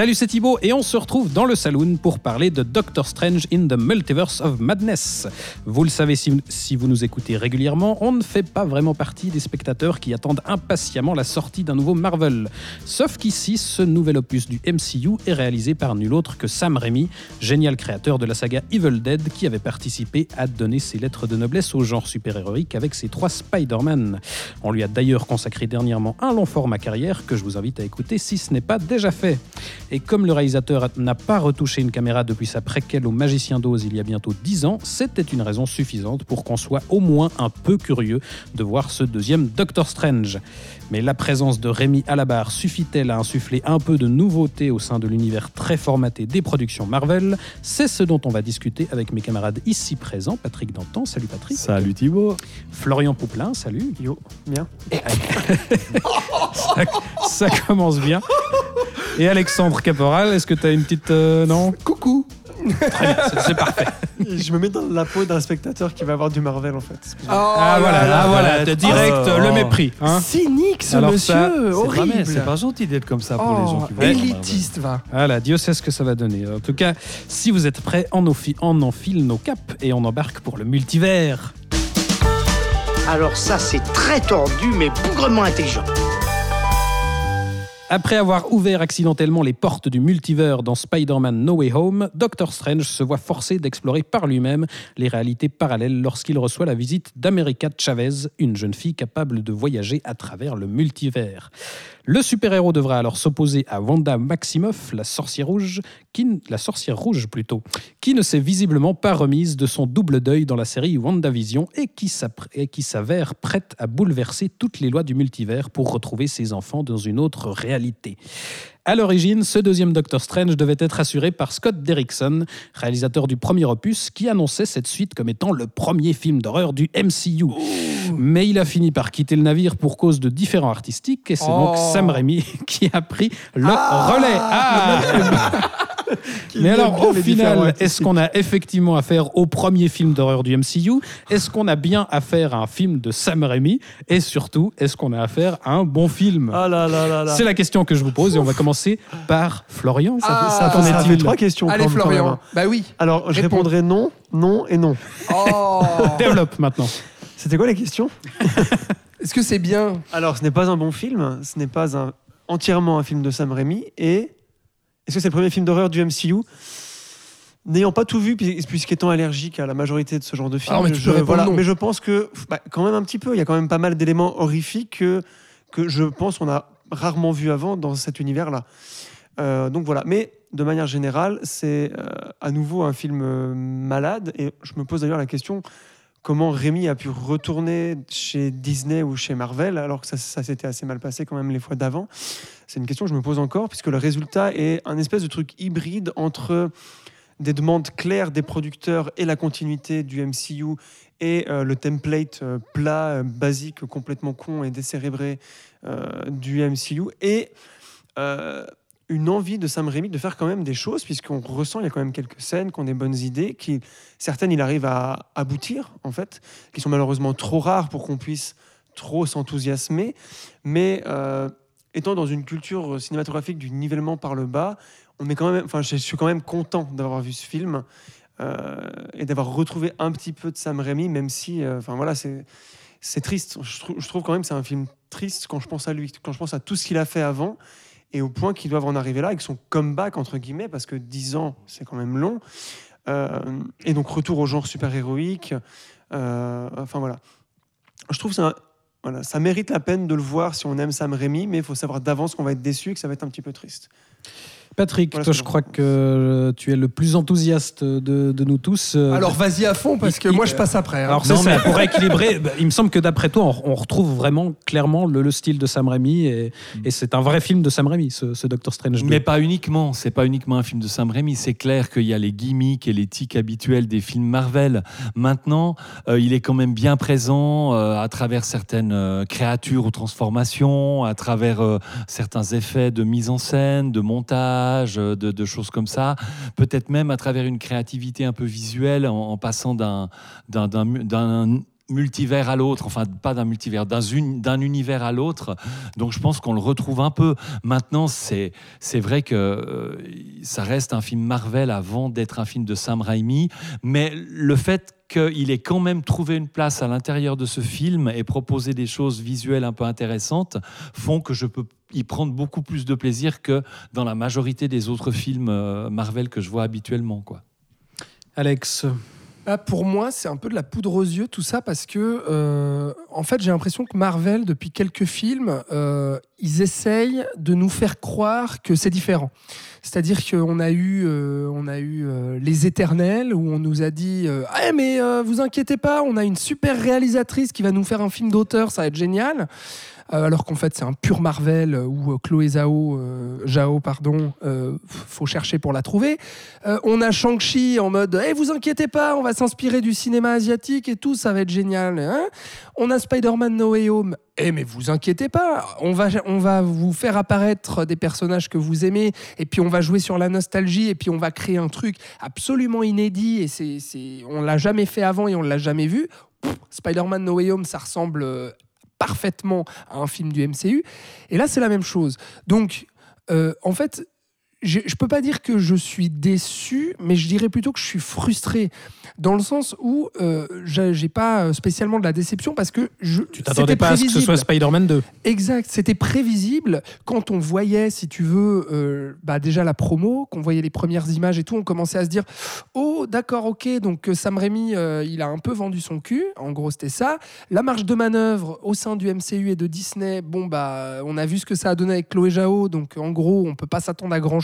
Salut, c'est Thibaut et on se retrouve dans le saloon pour parler de Doctor Strange in the Multiverse of Madness. Vous le savez si, vous nous écoutez régulièrement, on ne fait pas vraiment partie des spectateurs qui attendent impatiemment la sortie d'un nouveau Marvel. Sauf qu'ici, ce nouvel opus du MCU est réalisé par nul autre que Sam Raimi, génial créateur de la saga Evil Dead qui avait participé à donner ses lettres de noblesse au genre super-héroïque avec ses trois Spider-Man. On lui a d'ailleurs consacré dernièrement un long format carrière que je vous invite à écouter si ce n'est pas déjà fait. Et comme le réalisateur n'a pas retouché une caméra depuis sa préquelle au Magicien d'Oz il y a bientôt 10 ans, c'était une raison suffisante pour qu'on soit au moins un peu curieux de voir ce deuxième Doctor Strange. Mais la présence de Rémi à la barre suffit-elle à insuffler un peu de nouveauté au sein de l'univers très formaté des productions Marvel? C'est ce dont on va discuter avec mes camarades ici présents. Patrick Dantan, salut Patrick. Salut Thibaut. Florian Pouplin, salut. Yo, bien. Ça, ça commence bien. Et Alexandre Caporal, est-ce que tu as une petite... euh, non Coucou. Très bien, c'est- c'est parfait. Je me mets dans la peau d'un spectateur qui va avoir du Marvel en fait. Excusez-moi. ah voilà, ah, voilà, de direct Oh. le mépris. hein. Cynique ce Alors monsieur, horrible. C'est pas gentil d'être comme ça pour les gens Oh, qui vont élitiste va. Voilà, Dieu sait ce que ça va donner. En tout cas, si vous êtes prêts, on, enfi- on enfile nos capes et on embarque pour le multivers. Alors ça, c'est très tordu, mais bougrement intelligent. Après avoir ouvert accidentellement les portes du multivers dans Spider-Man No Way Home, Doctor Strange se voit forcé d'explorer par lui-même les réalités parallèles lorsqu'il reçoit la visite d'America Chavez, une jeune fille capable de voyager à travers le multivers. Le super-héros devra alors s'opposer à Wanda Maximoff, la sorcière rouge, qui, qui ne s'est visiblement pas remise de son double deuil dans la série WandaVision et et qui s'avère prête à bouleverser toutes les lois du multivers pour retrouver ses enfants dans une autre réalité totalité. À l'origine, ce deuxième Doctor Strange devait être assuré par Scott Derrickson, réalisateur du premier opus, qui annonçait cette suite comme étant le premier film d'horreur du MCU. Mais il a fini par quitter le navire pour cause de différents artistiques, et c'est donc Oh. Sam Raimi qui a pris le relais. Ah Mais alors, au final, est-ce qu'on a effectivement affaire au premier film d'horreur du MCU Est-ce qu'on a bien affaire à un film de Sam Raimi? Et surtout, est-ce qu'on a affaire à un bon film? Ah là là là là. C'est la question que je vous pose et on va commencer par Florian. Ça, Ah, ça Ça est-il fait trois questions. Allez Florian. hein. Bah oui. Alors, je Réponds. répondrai non, non et non. Oh. Développe maintenant. C'était quoi les questions Est-ce que c'est bien? Alors, ce n'est pas un bon film, ce n'est pas un, entièrement un film de Sam Raimi, et est-ce que c'est le premier film d'horreur du MCU N'ayant pas tout vu, puis- puisqu'étant allergique à la majorité de ce genre de films, Alors, mais je, non. mais je pense que, bah, quand même un petit peu, il y a quand même pas mal d'éléments horrifiques que, que je pense qu'on a rarement vu avant dans cet univers-là. Euh, donc voilà, mais de manière générale, c'est euh, à nouveau un film euh, malade, et je me pose d'ailleurs la question comment Rémi a pu retourner chez Disney ou chez Marvel alors que ça, ça s'était assez mal passé quand même les fois d'avant? C'est une question que je me pose encore puisque le résultat est un espèce de truc hybride entre des demandes claires des producteurs et la continuité du MCU et euh, le template euh, plat, euh, basique, complètement con et décérébré du MCU et une envie de Sam Raimi de faire quand même des choses puisqu'on ressent il y a quand même quelques scènes qui ont des bonnes idées qui certaines il arrive à aboutir en fait qui sont malheureusement trop rares pour qu'on puisse trop s'enthousiasmer. Mais étant dans une culture cinématographique du nivellement par le bas on est quand même enfin je suis quand même content d'avoir vu ce film et d'avoir retrouvé un petit peu de Sam Raimi même si euh, enfin voilà c'est c'est triste. Je, trou- je trouve quand même c'est un film triste quand je pense à lui quand je pense à tout ce qu'il a fait avant et au point qu'ils doivent en arriver là avec son comeback entre guillemets parce que 10 ans c'est quand même long Euh, et donc retour au genre super héroïque Euh, enfin voilà. Je trouve ça voilà ça mérite la peine de le voir si on aime Sam Raimi mais il faut savoir d'avance qu'on va être déçu et que ça va être un petit peu triste Patrick, Voilà toi, ce je crois que euh, tu es le plus enthousiaste de, de nous tous. Euh, Alors vas-y à fond parce que il- moi je passe après. hein. Alors c'est ça, pour équilibrer, bah, il me semble que d'après toi, on, on retrouve vraiment clairement le, le style de Sam Raimi et, et c'est un vrai film de Sam Raimi, ce, ce Doctor Strange 2. Mais pas uniquement, c'est pas uniquement un film de Sam Raimi, c'est clair qu'il y a les gimmicks et les tics habituels des films Marvel. Maintenant, euh, il est quand même bien présent euh, à travers certaines euh, créatures ou transformations, à travers euh, certains effets de mise en scène, de montage, euh, de, choses comme ça, peut-être même à travers une créativité un peu visuelle en, en passant d'un multivers à l'autre, enfin pas d'un multivers, d'un un- d'un univers à l'autre. Donc je pense qu'on le retrouve un peu. Maintenant, c'est c'est vrai que euh, ça reste un film Marvel avant d'être un film de Sam Raimi, mais le fait qu'il ait quand même trouvé une place à l'intérieur de ce film et proposé des choses visuelles un peu intéressantes font que je peux y prendre beaucoup plus de plaisir que dans la majorité des autres films euh, Marvel que je vois habituellement. Quoi. Alex, Ah, pour moi, c'est un peu de la poudre aux yeux tout ça parce que, euh, en fait, j'ai l'impression que Marvel, depuis quelques films, euh, ils essayent de nous faire croire que c'est différent. C'est-à-dire qu'on a eu, euh, a eu Les Éternels où on nous a dit Ah, mais vous inquiétez pas, on a une super réalisatrice qui va nous faire un film d'auteur, ça va être génial. Euh, alors qu'en fait c'est un pur Marvel euh, où euh, Chloé Zhao, euh, Zhao pardon, euh, faut chercher pour la trouver. On a Shang-Chi en mode Eh, vous inquiétez pas, on va s'inspirer du cinéma asiatique et tout, ça va être génial. hein. on a Spider-Man No Way Home. Eh mais vous inquiétez pas, on va, on va vous faire apparaître des personnages que vous aimez et puis on va jouer sur la nostalgie et puis on va créer un truc absolument inédit et c'est, on l'a jamais fait avant et on l'a jamais vu. Spider-Man No Way Home, ça ressemble parfaitement à un film du MCU. Et là, c'est la même chose. Donc, euh, en fait, je peux pas dire que je suis déçu, mais je dirais plutôt que je suis frustré, dans le sens où euh, j'ai pas spécialement de la déception parce que je tu t'attendais pas à ce que ce soit Spider-Man 2 Exact, c'était prévisible. Quand on voyait, si tu veux, euh, bah déjà la promo, qu'on voyait les premières images et tout, on commençait à se dire oh d'accord ok donc euh, Sam Raimi euh, il a un peu vendu son cul, en gros c'était ça. La marge de manœuvre au sein du MCU et de Disney, bon bah on a vu ce que ça a donné avec Chloé Zhao, donc en gros on peut pas s'attendre à grand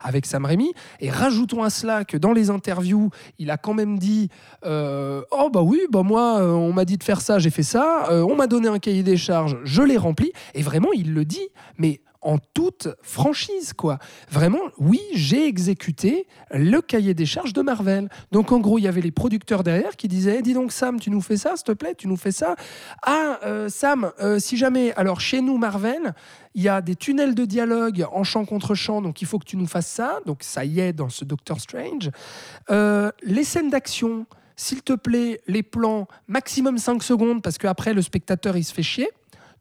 avec Sam Raimi. Et rajoutons à cela que dans les interviews il a quand même dit euh, oh bah oui bah moi euh, on m'a dit de faire ça j'ai fait ça Euh, on m'a donné un cahier des charges je l'ai rempli et vraiment il le dit mais en toute franchise quoi vraiment oui j'ai exécuté le cahier des charges de Marvel donc en gros il y avait les producteurs derrière qui disaient Eh, dis donc Sam tu nous fais ça s'il te plaît tu nous fais ça ah euh, Sam euh, si jamais alors chez nous Marvel il y a des tunnels de dialogue en champ contre champ, donc il faut que tu nous fasses ça. Donc ça y est dans ce Doctor Strange. Euh, les scènes d'action, s'il te plaît, les plans, maximum 5 secondes, parce qu'après le spectateur il se fait chier.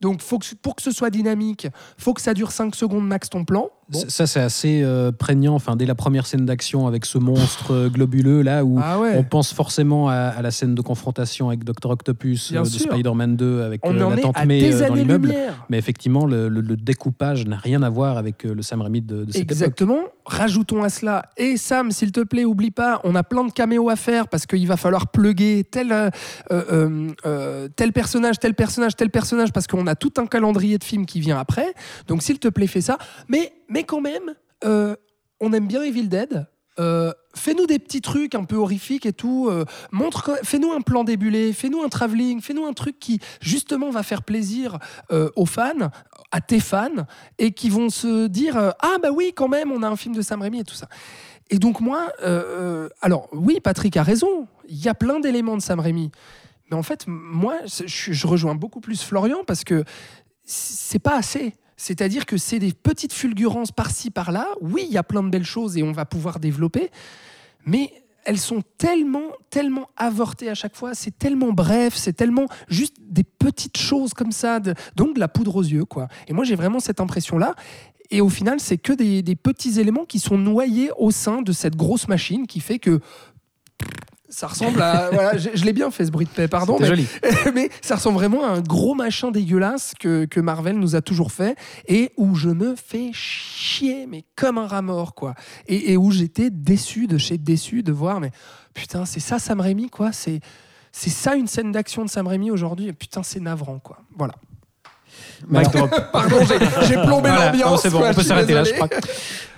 Donc faut que, pour que ce soit dynamique, faut que ça dure 5 secondes max ton plan. Bon. Ça, c'est assez euh, prégnant. Enfin, dès la première scène d'action avec ce monstre euh, globuleux, là où Ah ouais. on pense forcément à, à la scène de confrontation avec Dr. Octopus euh, de. Spider-Man 2 avec la tante May dans l'immeuble. Mais effectivement, le, le- le découpage n'a rien à voir avec le Sam Raimi de, de cette époque. Exactement. Rajoutons à cela. Et Sam, s'il te plaît, oublie pas, on a plein de caméos à faire parce qu'il va falloir plugger tel, tel personnage, tel personnage, tel personnage, parce qu'on a tout un calendrier de films qui vient après. Donc, s'il te plaît, fais ça. Mais, mais quand même, euh, on aime bien Evil Dead. Euh, fais-nous des petits trucs un peu horrifiques et tout. euh, montre, fais-nous un plan débulé, fais-nous un travelling, fais-nous un truc qui justement va faire plaisir aux fans, à tes fans, et qui vont se dire ah bah oui quand même on a un film de Sam Raimi et tout ça. Et donc moi, alors oui Patrick a raison, il y a plein d'éléments de Sam Raimi, mais en fait moi je, je rejoins beaucoup plus Florian parce que c'est pas assez. C'est-à-dire que c'est des petites fulgurances par-ci par-là. Oui, il y a plein de belles choses et on va pouvoir développer, mais elles sont tellement, tellement avortées à chaque fois. C'est tellement bref, c'est tellement juste des petites choses comme ça, donc de la poudre aux yeux, quoi. Et moi, j'ai vraiment cette impression-là. Et au final, c'est que des petits éléments qui sont noyés au sein de cette grosse machine qui fait que ça ressemble à. voilà, je, je l'ai bien fait ce bruit de paix, pardon. Mais- joli. mais ça ressemble vraiment à un gros machin dégueulasse que, que Marvel nous a toujours fait et où je me fais chier, mais comme un rat mort, quoi. Et, et où j'étais déçu de chez déçu de voir, mais putain, c'est ça Sam Raimi, quoi. C'est, c'est ça une scène d'action de Sam Raimi aujourd'hui. et Putain, c'est navrant, quoi. Voilà. Mic drop. Pardon, j'ai plombé l'ambiance. c'est bon, quoi, on peut s'arrêter là, je désolé. crois.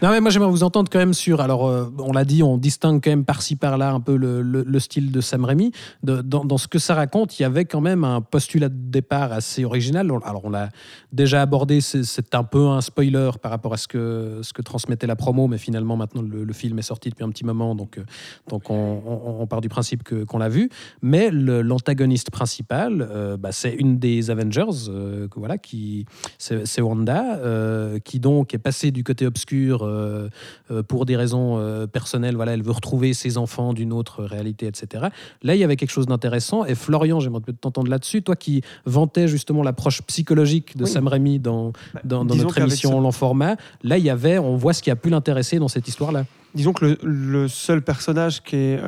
Non, mais moi, j'aimerais vous entendre quand même sur. Alors, euh, on l'a dit, on distingue quand même par-ci par-là un peu le, le- le style de Sam Raimi. De- dans, dans ce que ça raconte, il y avait quand même un postulat de départ assez original. Alors, on l'a déjà abordé, c'est- un peu un spoiler par rapport à ce que, ce que transmettait la promo, mais finalement, maintenant, le, le film est sorti depuis un petit moment, donc, euh, donc on, on- on part du principe qu'on l'a vu. Mais l'antagoniste principal, euh, bah, c'est une des Avengers, euh, que voilà, qui c'est Wanda, euh, qui donc est passée du côté obscur euh, euh, pour des raisons personnelles. Voilà, elle veut retrouver ses enfants d'une autre réalité, etc. Là, il y avait quelque chose d'intéressant. Et Florian, j'aimerais peut-être t'entendre là-dessus. Toi qui vantais justement l'approche psychologique de Oui. Sam Raimi dans, dans, dans notre émission ça- Long Format, là, il y avait, on voit ce qui a pu l'intéresser dans cette histoire-là. Disons que le, le seul personnage qui est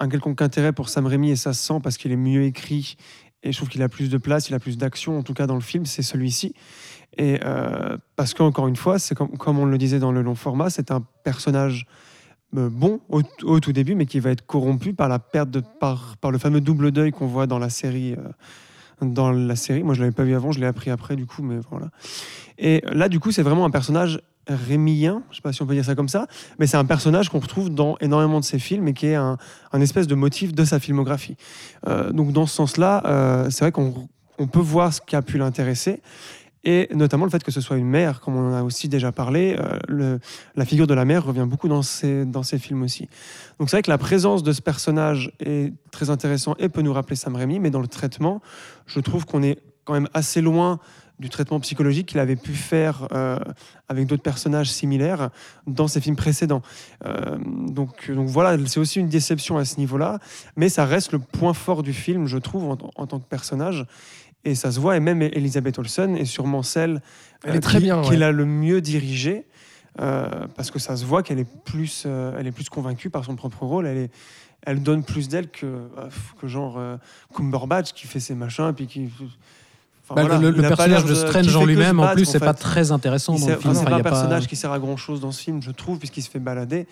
un quelconque intérêt pour Sam Raimi, et ça se sent parce qu'il est mieux écrit, et je trouve qu'il a plus de place, il a plus d'action, en tout cas dans le film, c'est celui-ci. Et euh, parce qu'encore une fois, c'est comme, on le disait dans le long format, c'est un personnage euh, bon au, tout début, mais qui va être corrompu par la perte de par, par le fameux double deuil qu'on voit dans la série. euh, dans la série, moi je l'avais pas vu avant, je l'ai appris après du coup, mais voilà. Et là, du coup, c'est vraiment un personnage rémien, je sais pas si on peut dire ça comme ça, mais c'est un personnage qu'on retrouve dans énormément de ses films et qui est un, espèce de motif de sa filmographie. Euh, donc dans ce sens-là, euh, c'est vrai qu'on on peut voir ce qui a pu l'intéresser. Et notamment le fait que ce soit une mère, comme on a aussi déjà parlé, euh, la figure de la mère revient beaucoup dans ces, films aussi. Donc c'est vrai que la présence de ce personnage est très intéressant et peut nous rappeler Sam Raimi, mais dans le traitement, je trouve qu'on est quand même assez loin du traitement psychologique qu'il avait pu faire euh, avec d'autres personnages similaires dans ses films précédents. Euh, donc, voilà, c'est aussi une déception à ce niveau-là, mais ça reste le point fort du film, je trouve, en tant que personnage. Et ça se voit, et même Elisabeth Olsen est sûrement celle qu'il ouais. a le mieux dirigée, euh, parce que ça se voit qu'elle est, plus, euh, elle est plus convaincue par son propre rôle. Elle, est, elle donne plus d'elle que, euh, que genre euh, Cumberbatch qui fait ses machins, puis qui. Enfin, Bah, voilà, le pas personnage de Strange en lui-même, en plus, c'est pas fait. très intéressant dans le film. enfin, c'est Enfin, pas un a pas- personnage qui sert à grand chose dans ce film, je trouve, puisqu'il se fait balader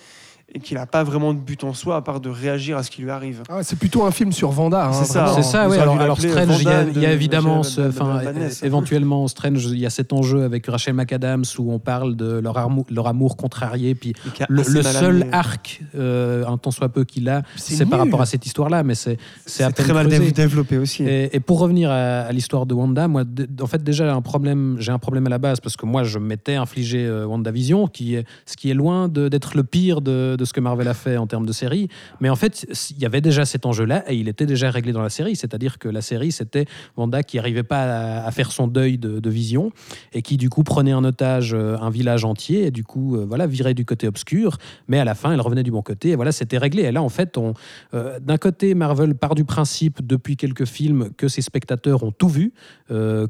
et qu'il n'a pas vraiment de but en soi à part de réagir à ce qui lui arrive. Ah ouais, c'est plutôt un film sur Vanda. hein, C'est ça. C'est ça, auraient Alors, Strange, il y a, y évidemment, de- ce- enfin, éventuellement Strange, il y a cet enjeu avec Rachel McAdams où on parle de leur amour, leur amour contrarié, puis le, mal seul arc, euh, un tant soit peu qu'il a, C'est par rapport à cette histoire-là, mais c'est c'est à c'est peine très mal creusé. dé- développé aussi. Et, et pour revenir à, à l'histoire de Wanda, moi, en fait, déjà, un problème, j'ai un problème à la base parce que moi, je m'étais infligé euh, WandaVision, qui est, ce qui est loin d'être le pire de, de ce que Marvel a fait en termes de série. Mais en fait, il y avait déjà cet enjeu-là et il était déjà réglé dans la série. C'est-à-dire que la série, c'était Wanda qui n'arrivait pas à, faire son deuil de, de Vision et qui, du coup, prenait en otage euh, un village entier et, du coup, euh, voilà, virait du côté obscur. Mais à la fin, elle revenait du bon côté et voilà, c'était réglé. Et là, en fait, on, euh, d'un côté, Marvel part du principe depuis quelques films que ses spectateurs ont tout vu,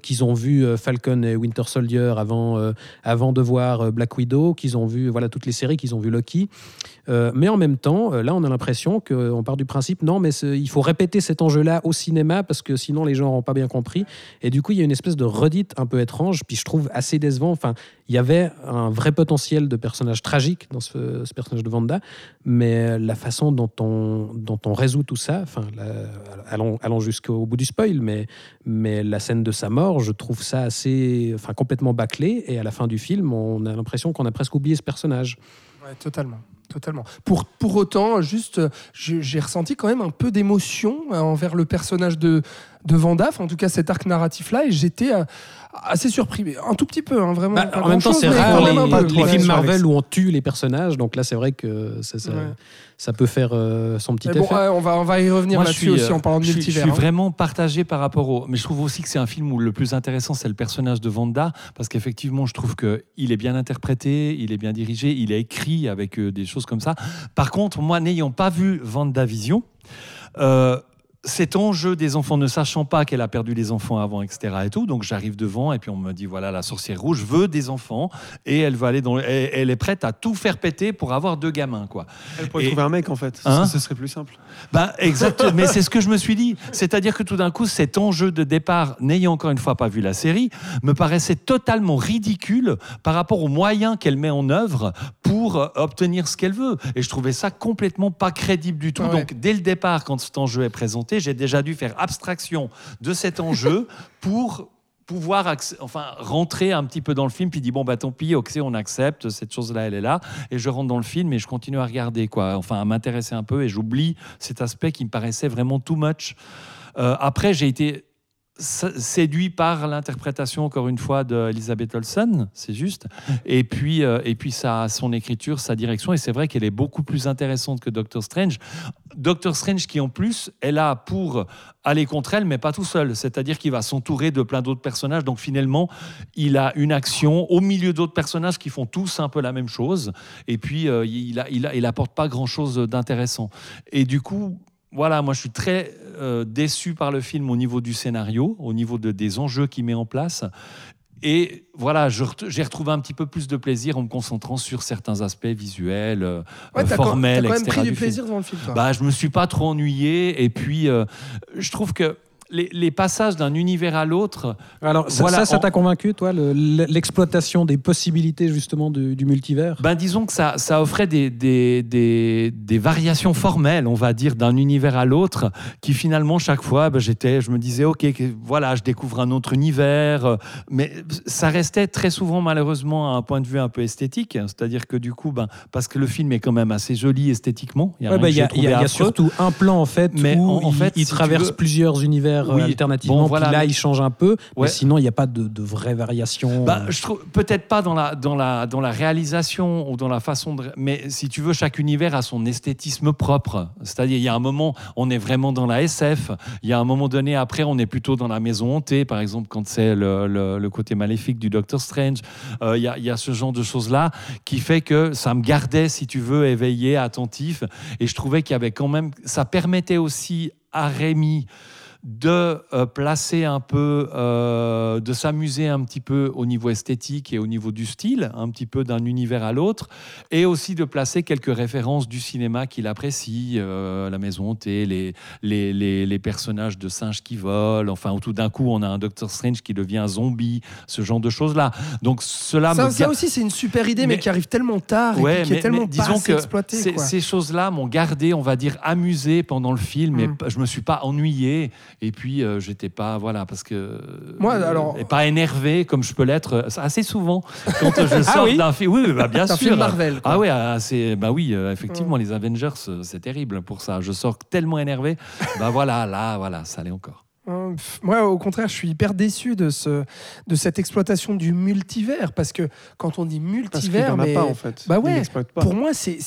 qu'ils ont vu Falcon et Winter Soldier avant, avant de voir Black Widow, qu'ils ont vu voilà toutes les séries, qu'ils ont vu Loki. Euh, mais en même temps, euh, là, on a l'impression qu'on part du principe non, mais il faut répéter cet enjeu-là au cinéma parce que sinon les gens n'auront pas bien compris. Et du coup, il y a une espèce de redite un peu étrange, puis je trouve assez décevant. Enfin, il y avait un vrai potentiel de personnage tragique dans ce, personnage de Vanda, mais la façon dont on, résout tout ça, enfin, allons, jusqu'au bout du spoil, mais, mais la scène de sa mort, je trouve ça assez, enfin, complètement bâclé. Et à la fin du film, on a l'impression qu'on a presque oublié ce personnage. Ouais, totalement. Totalement. Pour, autant, juste, j'ai ressenti quand même un peu d'émotion euh, envers le personnage de, de Vanda, enfin, en tout cas cet arc narratif-là, et j'étais euh, assez surpris, mais un tout petit peu, hein, vraiment. Bah, en même temps, c'est rare les, peu. les films Marvel où on tue les personnages. Donc là, c'est vrai que ça, ça, Ouais. ça peut faire euh, son petit Mais bon, effet. ouais, on, va, on va y revenir Moi, je là-dessus suis, aussi euh, en parlant de je suis- multivers. Je hein. suis vraiment partagé par rapport au. Mais je trouve aussi que c'est un film où le plus intéressant, c'est le personnage de Vanda, parce qu'effectivement, je trouve qu'il est bien interprété, il est bien dirigé, il est écrit avec euh, des choses comme ça. Par contre, moi, n'ayant pas vu Vendavision, euh, cet enjeu des enfants, ne sachant pas qu'elle a perdu les enfants avant, etc. et tout, donc j'arrive devant et puis on me dit voilà, la sorcière rouge veut des enfants et elle va aller dans, elle, elle est prête à tout faire péter pour avoir deux gamins, quoi. Elle pourrait Et- trouver un mec en fait, Hein ce, ce serait plus simple. Ben, exact, mais c'est ce que je me suis dit. C'est-à-dire que tout d'un coup, cet enjeu de départ, n'ayant encore une fois pas vu la série, me paraissait totalement ridicule par rapport aux moyens qu'elle met en œuvre pour euh, obtenir ce qu'elle veut. Et je trouvais ça complètement pas crédible du tout. Ah ouais. Donc, dès le départ, quand cet enjeu est présenté, j'ai déjà dû faire abstraction de cet enjeu pour pouvoir enfin rentrer un petit peu dans le film puis dit bon bah tant pis ok on accepte cette chose là elle est là et je rentre dans le film et je continue à regarder quoi. Enfin à m'intéresser un peu et j'oublie cet aspect qui me paraissait vraiment too much. Euh, après j'ai été séduit par l'interprétation encore une fois d'Elizabeth Olsen c'est juste et puis euh, et puis sa son écriture sa direction et c'est vrai qu'elle est beaucoup plus intéressante que Doctor Strange Doctor Strange qui en plus est là pour aller contre elle, mais pas tout seul. C'est-à-dire qu'il va s'entourer de plein d'autres personnages. Donc finalement, il a une action au milieu d'autres personnages qui font tous un peu la même chose. Et puis, euh, il, il, a- il apporte pas grand-chose d'intéressant. Et du coup, voilà, moi je suis très euh, déçu par le film au niveau du scénario, au niveau de, des enjeux qu'il met en place. Et voilà, j'ai retrouvé un petit peu plus de plaisir en me concentrant sur certains aspects visuels, euh, Ouais, euh, t'as quand, formels, t'as quand même pris du du film. plaisir devant le film. toi. Bah, je me suis pas trop ennuyé. Et puis, euh, je trouve que les, les passages d'un univers à l'autre, Alors, ça, Voilà, ça, t'a convaincu, toi, le- l'exploitation des possibilités, justement, du, du multivers? Ben, disons que ça, ça offrait des, des, des, des variations formelles, on va dire, d'un univers à l'autre, qui finalement, chaque fois, ben, j'étais, je me disais, OK, voilà, je découvre un autre univers. euh, Mais ça restait très souvent, malheureusement, à un point de vue un peu esthétique. C'est-à-dire que du coup, ben, parce que le film est quand même assez joli esthétiquement. Il y a Ouais, Il y a, y y surtout un plan en fait Mais où en- en il, fait, il si traverse veux- plusieurs univers euh, Oui, alternativement. bon, voilà, puis là, il change un peu, mais sinon il n'y a pas de, de vraies variations. Bah, je trouve peut-être pas dans la, dans, la, dans la réalisation ou dans la façon de. Mais si tu veux, chaque univers a son esthétisme propre. C'est-à-dire, il y a un moment, on est vraiment dans la SF. Il y a un moment donné, après, on est plutôt dans la maison hantée, par exemple, quand c'est le, le- le côté maléfique du Doctor Strange. Euh, il, y a, il y a ce genre de choses-là qui fait que ça me gardait, si tu veux, éveillé, attentif. Et je trouvais qu'il y avait quand même. Ça permettait aussi à Rémi de euh, placer un peu, euh, de s'amuser un petit peu au niveau esthétique et au niveau du style, un petit peu d'un univers à l'autre, et aussi de placer quelques références du cinéma qu'il apprécie, euh, la maison hantée, les, les, les, les personnages de singes qui volent, enfin, où tout d'un coup on a un Doctor Strange qui devient un zombie, ce genre de choses-là. Donc cela ça, me ça aussi, c'est une super idée, mais, Mais- qui arrive tellement tard et puis qui est mais- tellement mais pas disons assez que exploitée. ces, choses-là m'ont gardé, on va dire, amusé pendant le film, mais Mm. p- je me suis pas ennuyé. Et puis, euh, j'étais pas, voilà, parce que. Moi, euh, alors- Et pas énervé comme je peux l'être euh, assez souvent quand euh, je sors oui d'un film. Oui, oui, bah, bien sûr. film Marvel. quoi. Ah ouais, ah, c'est bah oui, effectivement, les Avengers, c'est terrible pour ça. Je sors tellement énervé. bah voilà, là, voilà, ça allait encore. Pff, Moi, au contraire, je suis hyper déçu de, ce, de cette exploitation du multivers, parce que quand on dit Parce qu'il n'y multivers, en a mais pas en fait. Bah Il ouais, pas. pour moi, c'est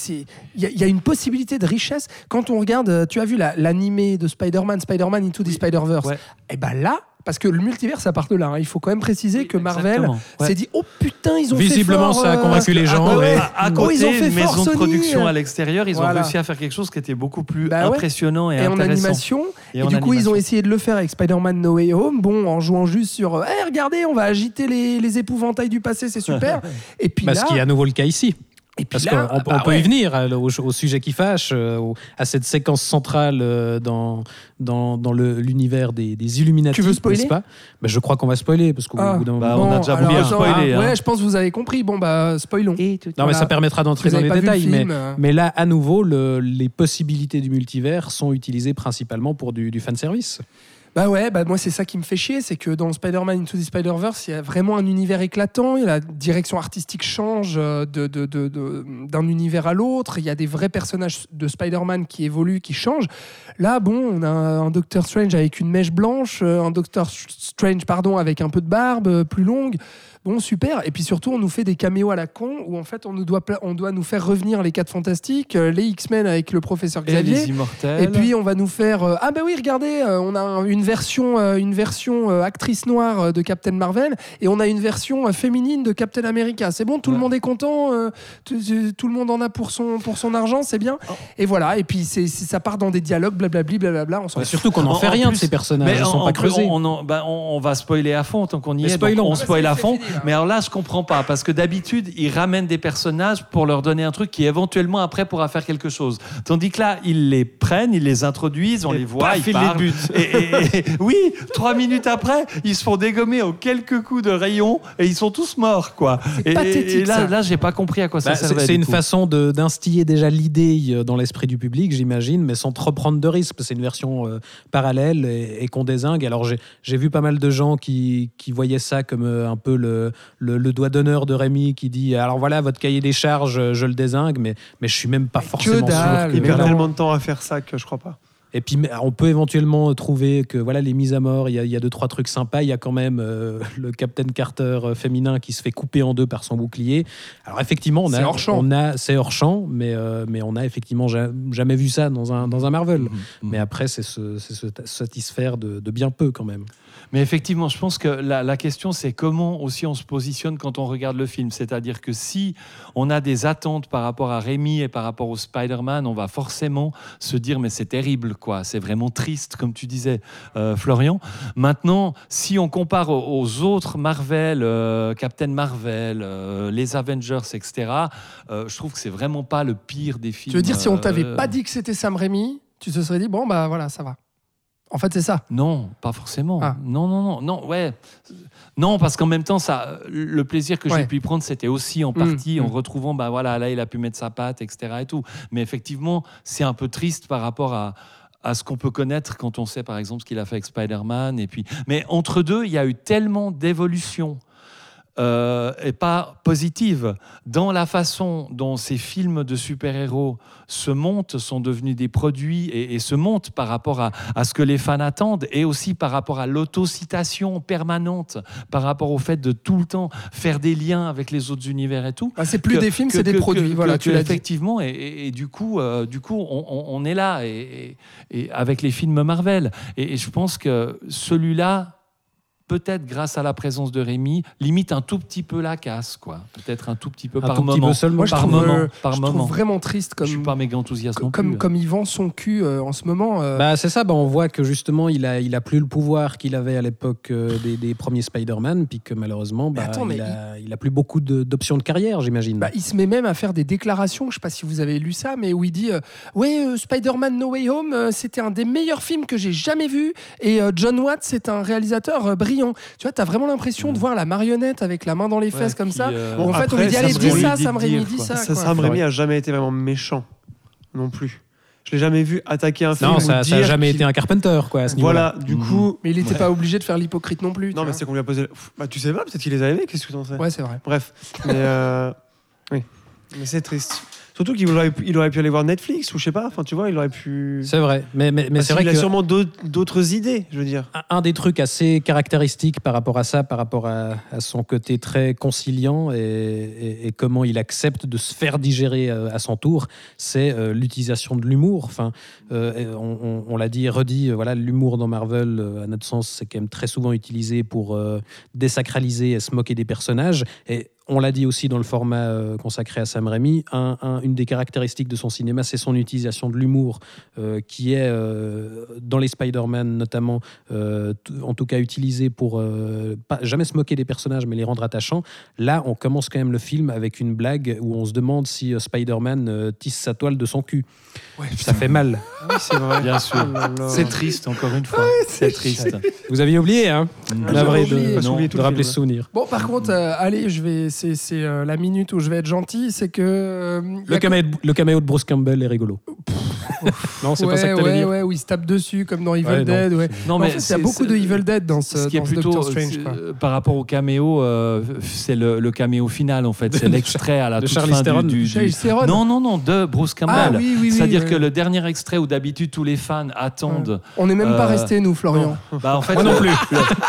il y, a- il y a une possibilité de richesse. Quand on regarde, euh, tu as vu la- l'animé de Spider-Man, Spider-Man Into the Spider-Verse, Ouais. et ben là, parce que le multivers, ça part de là. hein. Il faut quand même préciser que Marvel ouais. s'est dit, oh putain, ils ont Visiblement, fait fort, ça a euh, convaincu les gens. À, ouais. à- à Oh, côté, ils ont fait maison de production à l'extérieur, ils ont réussi à faire quelque chose qui était beaucoup plus Bah ouais. impressionnant et, et en animation. Et Et, en du coup, ils ont essayé de le faire avec Spider-Man No Way Home. Bon, en jouant juste sur, Eh, regardez, on va agiter les, les épouvantails du passé, c'est super. et puis Parce là, qu'il y a à nouveau le cas ici. Et puis Parce là, qu'on on bah peut ouais. y venir euh, au, au sujet qui fâche, euh, au- à cette séquence centrale euh, dans, dans, dans le- l'univers des, des Illuminati. Tu veux spoiler pas? Bah, Je crois qu'on va spoiler, parce qu'au Ah. bout d'un Bah, moment... on a déjà alors, bien spoilé, ah, hein. Ouais, je pense que vous avez compris. Bon, bah, spoilons. Non, mais ça permettra d'entrer dans les vu le détails. mais, là, à nouveau, le- les possibilités du multivers sont utilisées principalement pour du, du fanservice. Bah ouais, bah moi c'est ça qui me fait chier, c'est que dans Spider-Man Into the Spider-Verse, il y a vraiment un univers éclatant, la direction artistique change euh, de, de- d'un univers à l'autre, il y a des vrais personnages de Spider-Man qui évoluent, qui changent. Là, bon, on a un Doctor Strange avec une mèche blanche, euh, un Doctor Strange, pardon, avec un peu de barbe euh, plus longue. Bon, super. Et puis surtout, on nous fait des caméos à la con, où en fait, on, nous doit, on doit nous faire revenir les quatre fantastiques, euh, les X-Men avec le professeur Et Xavier. les immortels. Et puis on va nous faire euh, ah bah oui regardez euh, on a un- une version euh, une version actrice noire de Captain Marvel et on a une version féminine de Captain America c'est bon tout le monde est content tout, tout le monde en a pour son pour son argent c'est bien Oh. et voilà et puis c'est ça part dans des dialogues blablabli blablabla on s'en Et surtout qu'on n'en En- fait en rien de ces personnages, Mais ils sont en- pas en plus, creusés. On, on- bah, on- on va spoiler à fond tant qu'on y Mais est. spoilons. On spoil à fond. fini. mais alors là, je comprends pas parce que d'habitude, ils ramènent des personnages pour leur donner un truc qui éventuellement après pourra faire quelque chose. Tandis que là, ils les prennent, ils les introduisent, on Et les voit, paf, ils ils les parlent. butent. Et, et- oui, trois minutes après, ils se font dégommer aux quelques coups de rayon et ils sont tous morts, quoi. C'est Et, pathétique, et là, ça. là, j'ai pas compris à quoi ça Bah, c'est servait. c'est une coup. façon de- d'instiller déjà l'idée euh, dans l'esprit du public, j'imagine, mais sans trop prendre de risques. C'est une version euh, parallèle et, et qu'on désingue. Alors j'ai j'ai vu pas mal de gens qui, qui voyaient ça comme euh, un peu le, le- le doigt d'honneur de Rémi qui dit alors voilà votre cahier des charges, euh, je le désingue, mais, mais je suis même pas forcément dalle, sûr. Il que- perd tellement de temps à faire ça que je crois pas. Et puis, mais on peut éventuellement trouver que voilà les mises à mort, il y a, il y a deux trois trucs sympas. Il y a quand même euh, le Captain Carter euh, féminin qui se fait couper en deux par son bouclier. Alors effectivement, on a, C'est hors champ. on a, c'est hors champ, mais euh, mais on a effectivement ja- jamais vu ça dans un dans un Marvel. Mhm, mhm. Mais après, c'est se, satisfaire de, de bien peu quand même. Mais effectivement, je pense que la, la question, c'est comment aussi on se positionne quand on regarde le film. C'est-à-dire que si on a des attentes par rapport à Rémi et par rapport au Spider-Man, on va forcément se dire, mais c'est terrible, quoi. C'est vraiment triste, comme tu disais, euh, Florian. Maintenant, si on compare aux, autres Marvel, euh, Captain Marvel, euh, les Avengers, etc., je trouve que c'est vraiment pas le pire des films. Tu veux dire, si on t'avait pas dit que c'était Sam Raimi, tu te serais dit, bon, bah voilà, ça va. En fait, c'est ça. Non, pas forcément. Ah. Non, non, non, non, ouais. Non, parce qu'en même temps, ça, le plaisir que Ouais. j'ai pu y prendre, c'était aussi en Mm, partie en mm. retrouvant, bah voilà, là, il a pu mettre sa patte, etc. Et tout. Mais effectivement, c'est un peu triste par rapport à à ce qu'on peut connaître quand on sait par exemple ce qu'il a fait avec Spider-Man et puis mais entre deux il y a eu tellement d'évolution euh, et pas positive dans la façon dont ces films de super-héros se montent, sont devenus des produits et, et se montent par rapport à, à ce que les fans attendent et aussi par rapport à l'autocitation permanente, par rapport au fait de tout le temps faire des liens avec les autres univers et tout. Bah, c'est plus Que- des films, c'est des que- produits. que- voilà, tu l'as effectivement, et, et- et du coup, euh, du coup, on, on- on est là et, avec les films Marvel. Et je pense que celui-là, peut-être grâce à la présence de Rémi, limite un tout petit peu la casse, quoi. Peut-être un tout petit peu Un par tout petit moment. peu seulement. Moi, je par trouve, moment, euh, par je moment. trouve vraiment triste comme, Je suis pas méga enthousiaste non comme, plus. comme il vend son cul euh, en ce moment. euh, Bah, c'est ça, bah, on voit que justement, il a, il a plus le pouvoir qu'il avait à l'époque euh, des, des premiers Spider-Man, puis que malheureusement, Mais bah, attends, mais il, a, il a plus beaucoup d'options de carrière, j'imagine. Bah, il se met même à faire des déclarations, je sais pas si vous avez lu ça, mais où il dit euh, Ouais, euh, Spider-Man No Way Home, euh, c'était un des meilleurs films que j'ai jamais vu, et euh, John Watts, c'est un réalisateur euh, brillant. Tu vois, tu as vraiment l'impression de voir la marionnette avec la main dans les Ouais, fesses comme qui, ça. euh, Bon, en fait, on lui dit Allez, Sam dis Raimi ça, dit Sam Raimi, dis ça. Sam Raimi a jamais été vraiment méchant non plus. Je l'ai jamais vu attaquer un film. non, ça n'a jamais été un Carpenter, quoi, à ce. Voilà, du Mhm. coup. Mais il n'était Ouais. pas obligé de faire l'hypocrite non plus. Non, mais c'est qu'on lui a posé. Bah, tu sais pas, peut-être qu'il les a aimés, qu'est-ce que tu en sais? Ouais, c'est vrai. Bref. Mais, euh, oui. Mais c'est triste. Surtout qu'il aurait, pu- il aurait pu aller voir Netflix ou je sais pas. Enfin, tu vois, il aurait pu. C'est vrai, mais, mais, mais Parce c'est vrai qu'il que a sûrement d'autres idées, je veux dire. un- un des trucs assez caractéristiques par rapport à ça, par rapport à, à son côté très conciliant et, et- et comment il accepte de se faire digérer euh, à son tour, c'est euh, l'utilisation de l'humour. Enfin, euh, on, on- on l'a dit et redit, voilà, l'humour dans Marvel, à notre sens, c'est quand même très souvent utilisé pour euh, désacraliser et se moquer des personnages. Et on l'a dit aussi dans le format euh, consacré à Sam Raimi, un- un- une des caractéristiques de son cinéma, c'est son utilisation de l'humour, euh, qui est euh, dans les Spider-Man notamment, euh, en tout cas utilisé pour euh, pas, jamais se moquer des personnages, mais les rendre attachants. Là, on commence quand même le film avec une blague où on se demande si euh, Spider-Man euh, tisse sa toile de son cul. Ça fait mal. Oui, c'est vrai. Bien sûr. Oh. C'est triste, encore une fois. c'est triste. Vous aviez oublié, hein oublié. de, Pas oublié tout de le rappeler ce souvenir. Bon, par contre, euh, allez, je vais. C'est euh, la minute où je vais être gentil. C'est que. euh, y Le a- caméo, de- le caméo de Bruce Campbell est rigolo. Non, c'est ouais, pas ça que ouais, dire. ouais, où il se tape dessus comme dans Evil Ouais, non. Dead. Ouais. Non, En fait, il y a c'est- beaucoup de Evil Dead dans ce, ce qui est dans ce plutôt Doctor Strange. c'est- quoi. euh, par rapport au caméo, euh, c'est le, le caméo final en fait, c'est l'extrait à la de toute fin Theron. du, du- du-. Non non non de Bruce Campbell. Ah oui, oui, oui. C'est-à-dire ouais. que le dernier extrait où d'habitude tous les fans attendent. On n'est même pas euh, restés, nous, Florian. Bah en fait Moi non le- plus.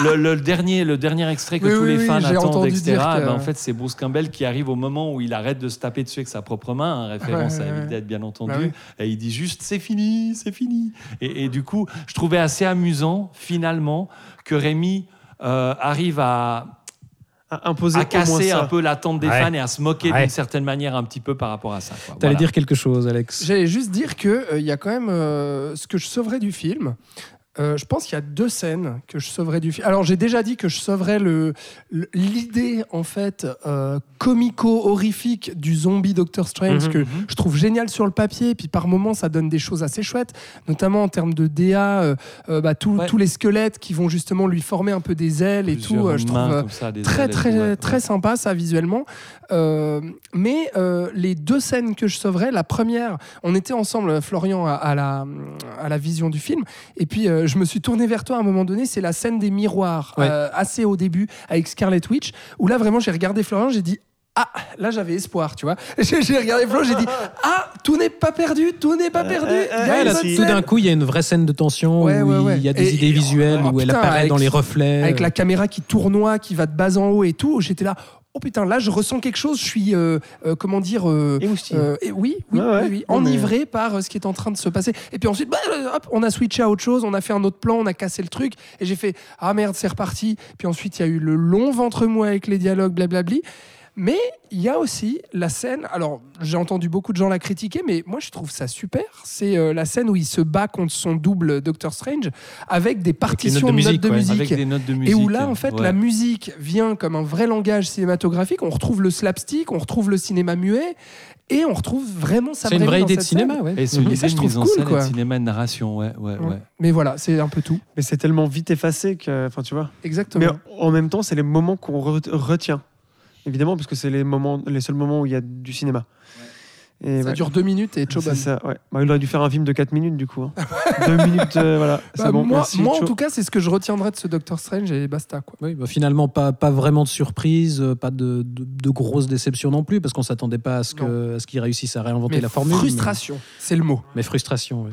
Le, le- le dernier le dernier extrait que Oui, tous oui, les oui, fans attendent entendu etc. bah, en fait c'est Bruce Campbell qui arrive au moment où il arrête de se taper dessus avec sa propre main, hein, référence à Evil Dead bien entendu, Bah oui. et il dit juste c'est fini c'est fini. Et, et du coup je trouvais assez amusant finalement que Rémi euh, arrive à À imposer à casser un peu l'attente des Ouais. fans et à se moquer Ouais. d'une certaine manière un petit peu par rapport à ça. T'allais Voilà. dire quelque chose, Alex. J'allais juste dire que euh, il y a quand même euh, ce que je sauverais du film. Euh, je pense qu'il y a deux scènes que je sauverais du film. Alors j'ai déjà dit que je sauverais le le- l'idée en fait euh, comico-horrifique du zombie Doctor Strange Mhm, que je trouve génial sur le papier. Et puis par moments ça donne des choses assez chouettes, notamment en termes de DA, euh, euh, bah, tous- Ouais. tous les squelettes qui vont justement lui former un peu des ailes et tout. Plusieurs euh, je trouve euh, ça, très ailes très ouais, très sympa ça visuellement Euh, mais euh, les deux scènes que je sauverais la première on était ensemble Florian à, à la à la vision du film et puis euh, je me suis tourné vers toi à un moment donné c'est la scène des miroirs Ouais. euh, assez au début avec Scarlet Witch où là vraiment j'ai regardé Florian j'ai dit ah, là j'avais espoir, tu vois. J'ai regardé Flo, j'ai dit ah, tout n'est pas perdu, tout n'est pas perdu. euh, a Ouais, une là, bonne tout d'un coup, il y elle vraie scène de tension Ouais, où ouais, il y a des Et- idées et- visuelles, oh, où elle apparaît avec- dans les reflets. avec la caméra qui tournoie, qui va de bas en haut et tout. J'étais là, oh putain, là je ressens quelque chose. Je suis, euh, euh, comment dire, euh, Émoustillé. euh, et oui, oui, ouais. oui, enivré par ce qui est en train de se passer. Et puis ensuite, bah, hop, on a switché à autre chose, on a fait un autre plan, on a cassé le truc, et j'ai fait ah merde, c'est reparti. Puis ensuite, il y a eu le long ventre mou avec les dialogues, blablabli. Mais il y a aussi la scène, alors j'ai entendu beaucoup de gens la critiquer, mais moi je trouve ça super. C'est euh, la scène où il se bat contre son double Doctor Strange avec des partitions de musique, notes de ouais. musique. Avec des notes de musique. Et où là, en fait, ouais. la musique vient comme un vrai langage cinématographique. On retrouve le slapstick, on retrouve le cinéma muet, et on retrouve vraiment ça. C'est une vraie idée de cinéma, ouais. Et c'est une Ça, idée de mise trouve en cool, scène quoi. et de cinéma et de narration, ouais, ouais, ouais. Mais voilà, c'est un peu tout. Mais c'est tellement vite effacé que, enfin, tu vois. Exactement. Mais en même temps, c'est les moments qu'on re- retient. Évidemment, parce que c'est les moments, les seuls moments où il y a du cinéma. Et ça ouais. dure deux minutes et Choban. C'est ça, ouais. Bah, il aurait dû faire un film de 4 minutes, du coup. hein. Deux minutes, euh, voilà. Bah, bon, moi, merci. moi, en tout cas, c'est ce que je retiendrai de ce Doctor Strange et basta. Quoi. Oui, bah, finalement, pas, pas vraiment de surprise, euh, pas de, de, de grosses déceptions non plus, parce qu'on s'attendait pas à ce que- à ce qu'ils réussissent à réinventer Mais la formule. frustration, c'est le mot. Mais, mais frustration, oui.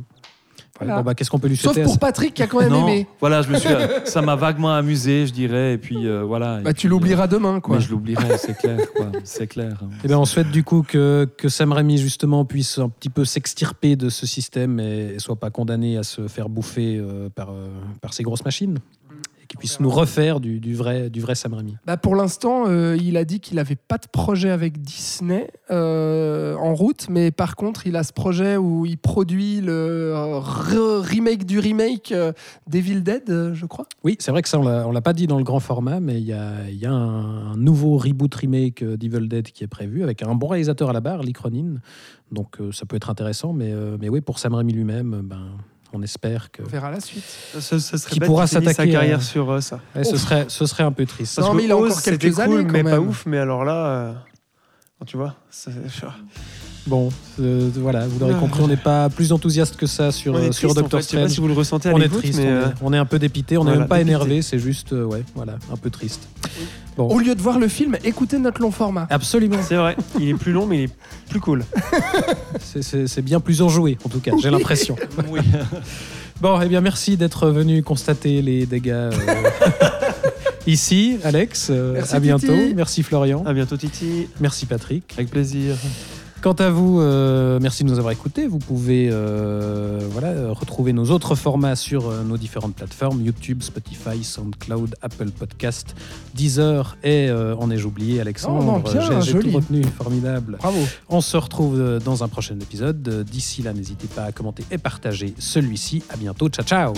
Voilà. Bon, bah, Qu'est-ce qu'on peut lui Sauf souhaiter pour ça Patrick qui a quand même Non, aimé. voilà, je me suis, ça m'a vaguement amusé, je dirais, et puis euh, voilà. Et Bah, tu puis, l'oublieras demain, euh, quoi. Mais je l'oublierai, c'est clair, quoi. C'est clair. Eh bien, on souhaite du coup que, que Sam Raimi justement puisse un petit peu s'extirper de ce système et, et soit pas condamné à se faire bouffer euh, par, euh, par ces grosses machines et qu'il puisse nous refaire du, du vrai, du vrai Sam Raimi. Bah pour l'instant, euh, il a dit qu'il n'avait pas de projet avec Disney euh, en route, mais par contre, il a ce projet où il produit le euh, re- remake du remake d'Evil Dead, je crois. Oui, c'est vrai que ça, on on l'a pas dit dans le grand format, mais il y a, il y a un, un nouveau reboot remake d'Evil Dead qui est prévu avec un bon réalisateur à la barre, Lee Cronin. Donc ça peut être intéressant, mais, mais oui, pour Sam Raimi lui-même, ben, on espère que On verra la suite. Ce, ce serait Qui bête pourra finisse sa s'attaquer à- carrière sur euh, ça. Ouais, ce, serait, ce serait un peu triste. Non, Parce mais que il a encore quelques cool, années, quand mais pas même. ouf. Mais alors là, euh, tu vois, c'est- Bon, euh, voilà, vous l'aurez compris, on n'est pas plus enthousiaste que ça sur, euh, sur en Doctor fait. Je sais pas Strange. si vous le ressentez à on est triste, mais on, euh, est, on est un peu dépité, on n'est voilà, même pas dépité. énervé, c'est juste, euh, ouais, voilà, un peu triste. Au lieu de voir le film, écoutez notre long format. Absolument, c'est vrai. Il est plus long, mais il est plus cool. c'est- bien plus enjoué, en tout cas, j'ai l'impression. Bon, eh bien, merci d'être venu constater les dégâts euh, ici, Alex. euh, Merci, à bientôt. Titi. Merci Florian. À bientôt, Titi. Merci Patrick. Avec plaisir. Quant à vous, euh, merci de nous avoir écoutés. Vous pouvez euh, voilà, retrouver nos autres formats sur euh, nos différentes plateformes YouTube, Spotify, SoundCloud, Apple Podcast, Deezer et en ai-je oublié Alexandre. Oh, non, J'ai- tout retenu, formidable. Bravo. On se retrouve dans un prochain épisode. D'ici là, n'hésitez pas à commenter et partager celui-ci. À bientôt. Ciao, ciao.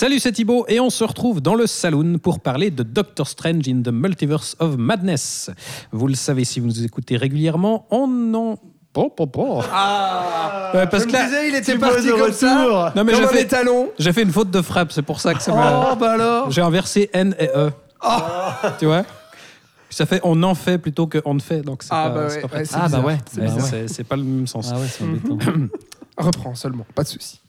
Salut, c'est Thibaut et on se retrouve dans le saloon pour parler de Doctor Strange in the Multiverse of Madness. Vous le savez si vous nous écoutez régulièrement, on en... Bon, bon, bon. Ah Ouais, parce Je que me là- disais, il était parti de comme ça. retour. Non mais j'ai fait, étalon. j'ai fait une faute de frappe, c'est pour ça que ça m'a... Oh, bah alors. J'ai inversé N et E. Tu vois? Ça fait on en fait plutôt que on ne fait. Donc c'est Ah, pas, bah ouais, pas ouais, Ah, bah ouais. Bah c'est pas le même sens. Ah ouais, c'est embêtant. Reprends seulement, pas de souci.